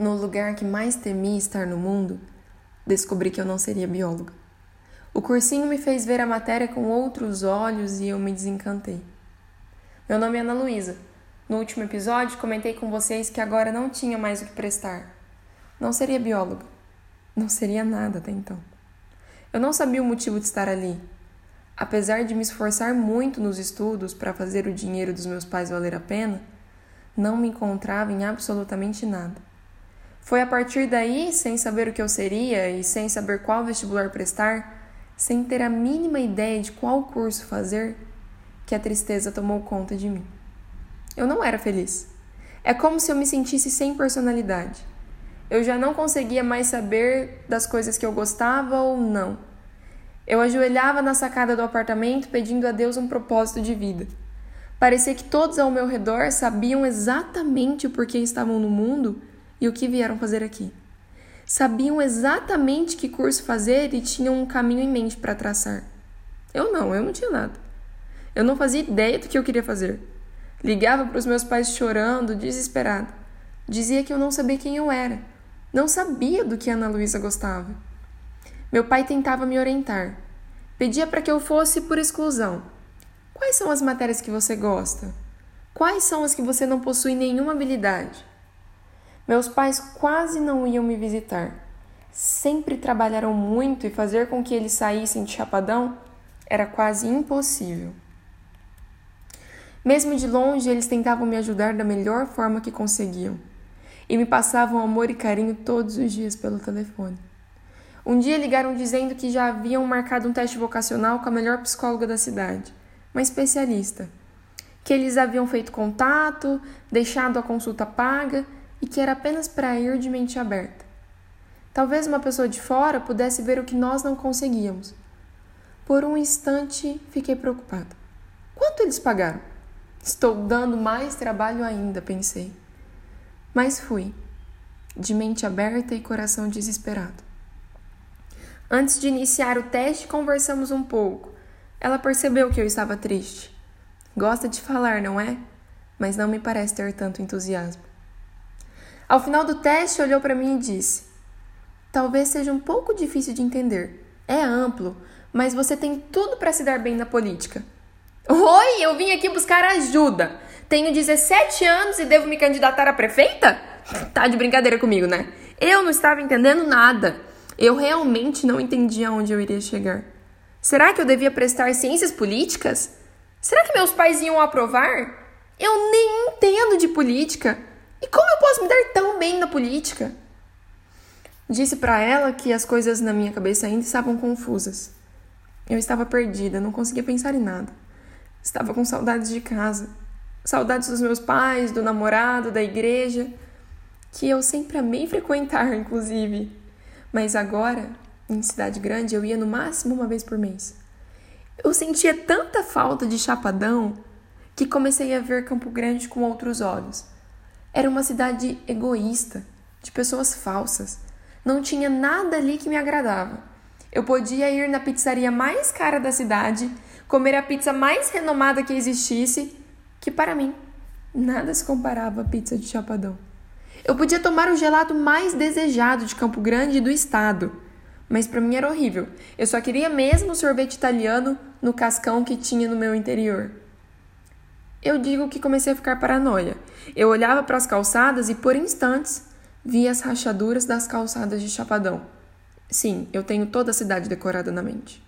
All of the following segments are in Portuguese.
No lugar que mais temi estar no mundo, descobri que eu não seria bióloga. O cursinho me fez ver a matéria com outros olhos e eu me desencantei. Meu nome é Ana Luísa. No último episódio, comentei com vocês que agora não tinha mais o que prestar. Não seria bióloga. Não seria nada até então. Eu não sabia o motivo de estar ali. Apesar de me esforçar muito nos estudos para fazer o dinheiro dos meus pais valer a pena, não me encontrava em absolutamente nada. Foi a partir daí, sem saber o que eu seria e sem saber qual vestibular prestar, sem ter a mínima ideia de qual curso fazer, que a tristeza tomou conta de mim. Eu não era feliz. É como se eu me sentisse sem personalidade. Eu já não conseguia mais saber das coisas que eu gostava ou não. Eu ajoelhava na sacada do apartamento pedindo a Deus um propósito de vida. Parecia que todos ao meu redor sabiam exatamente o porquê estavam no mundo e o que vieram fazer aqui. Sabiam exatamente que curso fazer e tinham um caminho em mente para traçar. Eu não, eu não tinha nada. Eu não fazia ideia do que eu queria fazer. Ligava para os meus pais chorando, desesperada. Dizia que eu não sabia quem eu era. Não sabia do que Ana Luísa gostava. Meu pai tentava me orientar. Pedia para que eu fosse por exclusão. Quais são as matérias que você gosta? Quais são as que você não possui nenhuma habilidade? Meus pais quase não iam me visitar. Sempre trabalharam muito e fazer com que eles saíssem de chapadão era quase impossível. Mesmo de longe, eles tentavam me ajudar da melhor forma que conseguiam e me passavam amor e carinho todos os dias pelo telefone. Um dia ligaram dizendo que já haviam marcado um teste vocacional com a melhor psicóloga da cidade, uma especialista. Que eles haviam feito contato, deixado a consulta paga e que era apenas para ir de mente aberta. Talvez uma pessoa de fora pudesse ver o que nós não conseguíamos. Por um instante fiquei preocupada. Quanto eles pagaram? Estou dando mais trabalho ainda, pensei. Mas fui, de mente aberta e coração desesperado. Antes de iniciar o teste, conversamos um pouco. Ela percebeu que eu estava triste. Gosta de falar, não é? Mas não me parece ter tanto entusiasmo. Ao final do teste, olhou para mim e disse: Talvez seja um pouco difícil de entender. É amplo, mas você tem tudo para se dar bem na política. Oi, eu vim aqui buscar ajuda. Tenho 17 anos e devo me candidatar a prefeita? Tá de brincadeira comigo, né? Eu não estava entendendo nada. Eu realmente não entendia onde eu iria chegar. Será que eu devia prestar ciências políticas? Será que meus pais iam aprovar? Eu nem entendo de política. E como eu posso me dar tão bem na política? Disse para ela que as coisas na minha cabeça ainda estavam confusas. Eu estava perdida, não conseguia pensar em nada. Estava com saudades de casa, saudades dos meus pais, do namorado, da igreja, que eu sempre amei frequentar, inclusive. Mas agora, em cidade grande, eu ia no máximo uma vez por mês. Eu sentia tanta falta de Chapadão que comecei a ver Campo Grande com outros olhos. Era uma cidade egoísta, de pessoas falsas. Não tinha nada ali que me agradava. Eu podia ir na pizzaria mais cara da cidade, comer a pizza mais renomada que existisse, que para mim nada se comparava à pizza de Chapadão. Eu podia tomar o gelato mais desejado de Campo Grande do estado, mas para mim era horrível. Eu só queria mesmo sorvete italiano no cascão que tinha no meu interior. Eu digo que comecei a ficar paranoia. Eu olhava para as calçadas e por instantes via as rachaduras das calçadas de Chapadão. Sim, eu tenho toda a cidade decorada na mente.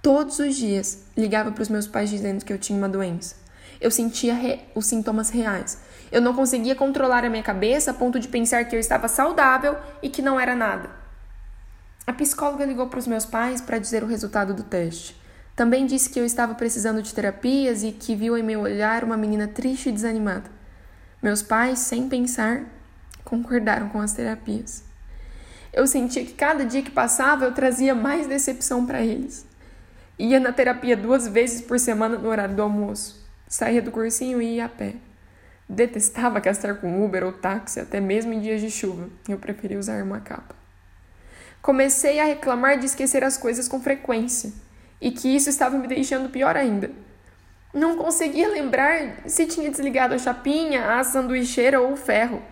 Todos os dias ligava para os meus pais dizendo que eu tinha uma doença. Eu sentia re... os sintomas reais. Eu não conseguia controlar a minha cabeça a ponto de pensar que eu estava saudável e que não era nada. A psicóloga ligou para os meus pais para dizer o resultado do teste. Também disse que eu estava precisando de terapias e que viu em meu olhar uma menina triste e desanimada. Meus pais, sem pensar, concordaram com as terapias. Eu sentia que cada dia que passava eu trazia mais decepção para eles. Ia na terapia duas vezes por semana no horário do almoço. Saía do cursinho e ia a pé. Detestava gastar com Uber ou táxi, até mesmo em dias de chuva. Eu preferia usar uma capa. Comecei a reclamar de esquecer as coisas com frequência e que isso estava me deixando pior ainda. Não conseguia lembrar se tinha desligado a chapinha, a sanduicheira ou o ferro.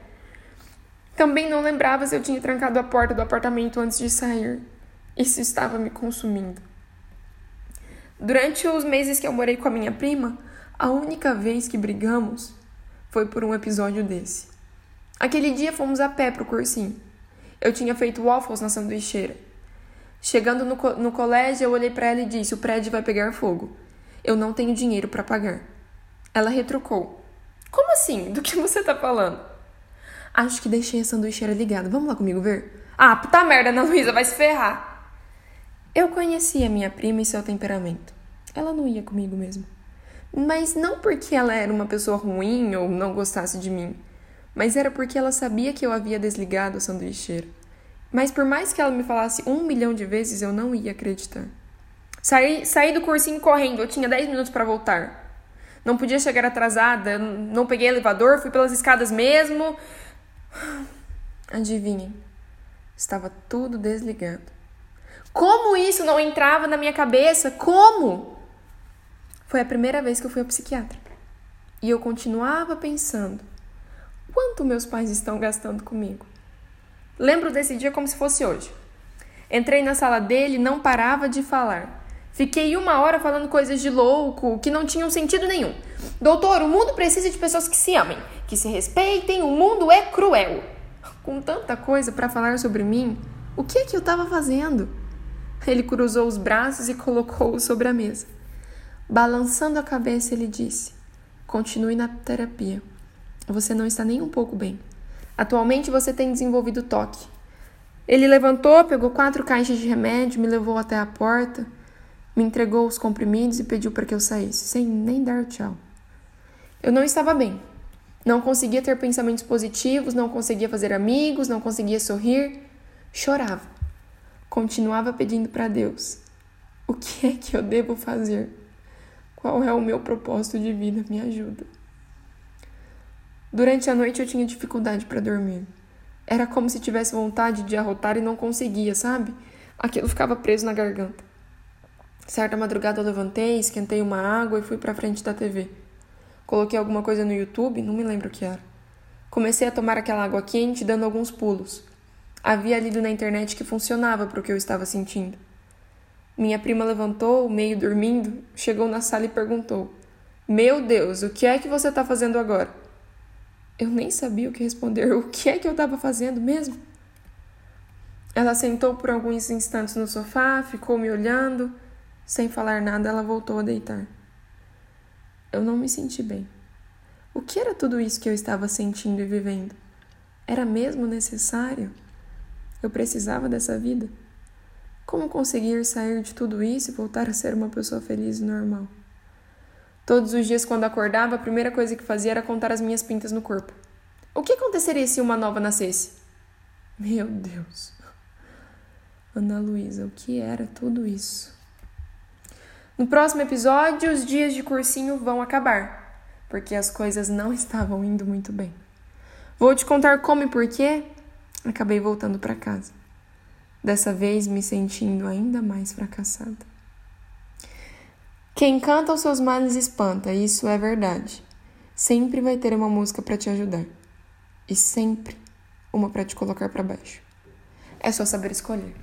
Também não lembrava se eu tinha trancado a porta do apartamento antes de sair. Isso estava me consumindo. Durante os meses que eu morei com a minha prima, a única vez que brigamos foi por um episódio desse. Aquele dia fomos a pé pro cursinho. Eu tinha feito waffles na sanduicheira. Chegando no, co no colégio, eu olhei para ela e disse: O prédio vai pegar fogo. Eu não tenho dinheiro para pagar. Ela retrucou: Como assim? Do que você tá falando? Acho que deixei a sanduicheira ligada. Vamos lá comigo ver? Ah, puta merda, Ana Luísa, vai se ferrar. Eu conhecia minha prima e seu temperamento. Ela não ia comigo mesmo. Mas não porque ela era uma pessoa ruim ou não gostasse de mim, mas era porque ela sabia que eu havia desligado a sanduicheira. Mas por mais que ela me falasse um milhão de vezes, eu não ia acreditar. Saí, saí do cursinho correndo, eu tinha 10 minutos para voltar. Não podia chegar atrasada, não peguei elevador, fui pelas escadas mesmo. Adivinhem, estava tudo desligado. Como isso não entrava na minha cabeça? Como? Foi a primeira vez que eu fui ao psiquiatra. E eu continuava pensando: quanto meus pais estão gastando comigo? Lembro desse dia como se fosse hoje. Entrei na sala dele e não parava de falar. Fiquei uma hora falando coisas de louco que não tinham sentido nenhum. Doutor, o mundo precisa de pessoas que se amem, que se respeitem, o mundo é cruel. Com tanta coisa para falar sobre mim, o que é que eu estava fazendo? Ele cruzou os braços e colocou-o sobre a mesa. Balançando a cabeça, ele disse: Continue na terapia. Você não está nem um pouco bem. Atualmente você tem desenvolvido toque. Ele levantou, pegou quatro caixas de remédio, me levou até a porta, me entregou os comprimidos e pediu para que eu saísse, sem nem dar tchau. Eu não estava bem. Não conseguia ter pensamentos positivos, não conseguia fazer amigos, não conseguia sorrir. Chorava. Continuava pedindo para Deus: O que é que eu devo fazer? Qual é o meu propósito de vida? Me ajuda. Durante a noite eu tinha dificuldade para dormir. Era como se tivesse vontade de arrotar e não conseguia, sabe? Aquilo ficava preso na garganta. Certa madrugada eu levantei, esquentei uma água e fui para frente da TV. Coloquei alguma coisa no YouTube, não me lembro o que era. Comecei a tomar aquela água quente, dando alguns pulos. Havia lido na internet que funcionava para o que eu estava sentindo. Minha prima levantou, meio dormindo, chegou na sala e perguntou: Meu Deus, o que é que você está fazendo agora? Eu nem sabia o que responder. O que é que eu estava fazendo mesmo? Ela sentou por alguns instantes no sofá, ficou me olhando. Sem falar nada, ela voltou a deitar. Eu não me senti bem. O que era tudo isso que eu estava sentindo e vivendo? Era mesmo necessário? Eu precisava dessa vida. Como conseguir sair de tudo isso e voltar a ser uma pessoa feliz e normal? Todos os dias, quando acordava, a primeira coisa que fazia era contar as minhas pintas no corpo. O que aconteceria se uma nova nascesse? Meu Deus. Ana Luísa, o que era tudo isso? No próximo episódio, os dias de cursinho vão acabar, porque as coisas não estavam indo muito bem. Vou te contar como e porquê acabei voltando para casa. Dessa vez me sentindo ainda mais fracassada. Quem canta os seus males espanta, isso é verdade. Sempre vai ter uma música para te ajudar. E sempre uma para te colocar para baixo. É só saber escolher.